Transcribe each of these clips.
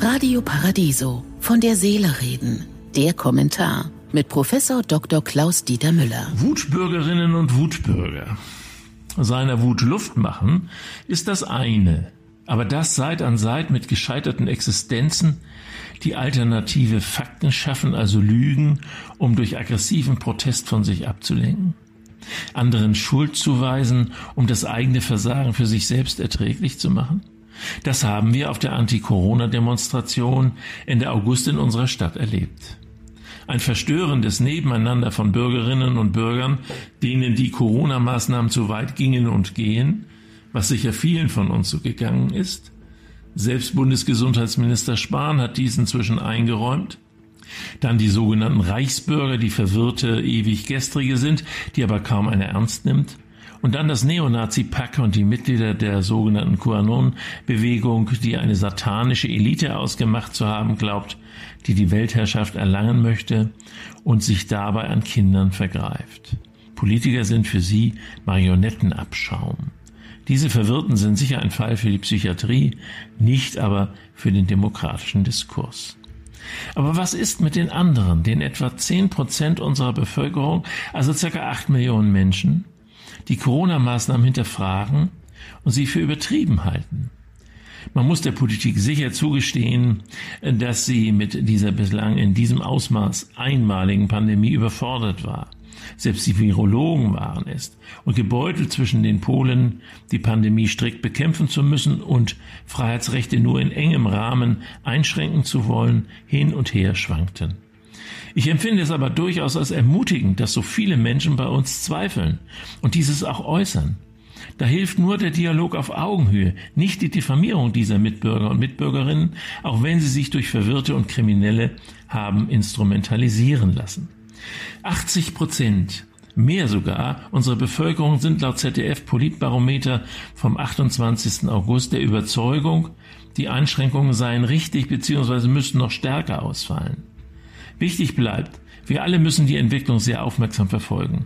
Radio Paradiso von der Seele reden. Der Kommentar mit Professor Dr. Klaus Dieter Müller. Wutbürgerinnen und Wutbürger. Seiner Wut Luft machen ist das eine, aber das Seit an Seit mit gescheiterten Existenzen, die alternative Fakten schaffen, also Lügen, um durch aggressiven Protest von sich abzulenken, anderen Schuld zuweisen, um das eigene Versagen für sich selbst erträglich zu machen? Das haben wir auf der Anti-Corona-Demonstration Ende August in unserer Stadt erlebt. Ein verstörendes Nebeneinander von Bürgerinnen und Bürgern, denen die Corona-Maßnahmen zu weit gingen und gehen, was sicher vielen von uns so gegangen ist. Selbst Bundesgesundheitsminister Spahn hat dies inzwischen eingeräumt. Dann die sogenannten Reichsbürger, die verwirrte, ewig gestrige sind, die aber kaum einer ernst nimmt. Und dann das Neonazi-Pack und die Mitglieder der sogenannten QAnon-Bewegung, die eine satanische Elite ausgemacht zu haben glaubt, die die Weltherrschaft erlangen möchte und sich dabei an Kindern vergreift. Politiker sind für sie Marionettenabschaum. Diese Verwirrten sind sicher ein Fall für die Psychiatrie, nicht aber für den demokratischen Diskurs. Aber was ist mit den anderen, den etwa zehn Prozent unserer Bevölkerung, also circa acht Millionen Menschen, die Corona-Maßnahmen hinterfragen und sie für übertrieben halten. Man muss der Politik sicher zugestehen, dass sie mit dieser bislang in diesem Ausmaß einmaligen Pandemie überfordert war. Selbst die Virologen waren es und gebeutelt zwischen den Polen, die Pandemie strikt bekämpfen zu müssen und Freiheitsrechte nur in engem Rahmen einschränken zu wollen, hin und her schwankten. Ich empfinde es aber durchaus als ermutigend, dass so viele Menschen bei uns zweifeln und dieses auch äußern. Da hilft nur der Dialog auf Augenhöhe, nicht die Diffamierung dieser Mitbürger und Mitbürgerinnen, auch wenn sie sich durch Verwirrte und Kriminelle haben instrumentalisieren lassen. 80 Prozent Mehr sogar, unsere Bevölkerung sind laut ZDF Politbarometer vom 28. August der Überzeugung, die Einschränkungen seien richtig bzw. müssten noch stärker ausfallen. Wichtig bleibt, wir alle müssen die Entwicklung sehr aufmerksam verfolgen.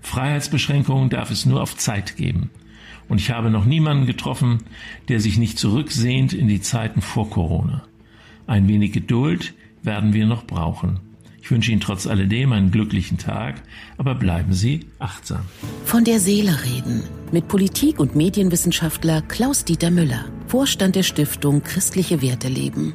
Freiheitsbeschränkungen darf es nur auf Zeit geben. Und ich habe noch niemanden getroffen, der sich nicht zurücksehnt in die Zeiten vor Corona. Ein wenig Geduld werden wir noch brauchen. Ich wünsche Ihnen trotz alledem einen glücklichen Tag, aber bleiben Sie achtsam. Von der Seele reden mit Politik- und Medienwissenschaftler Klaus-Dieter Müller, Vorstand der Stiftung Christliche Werte leben.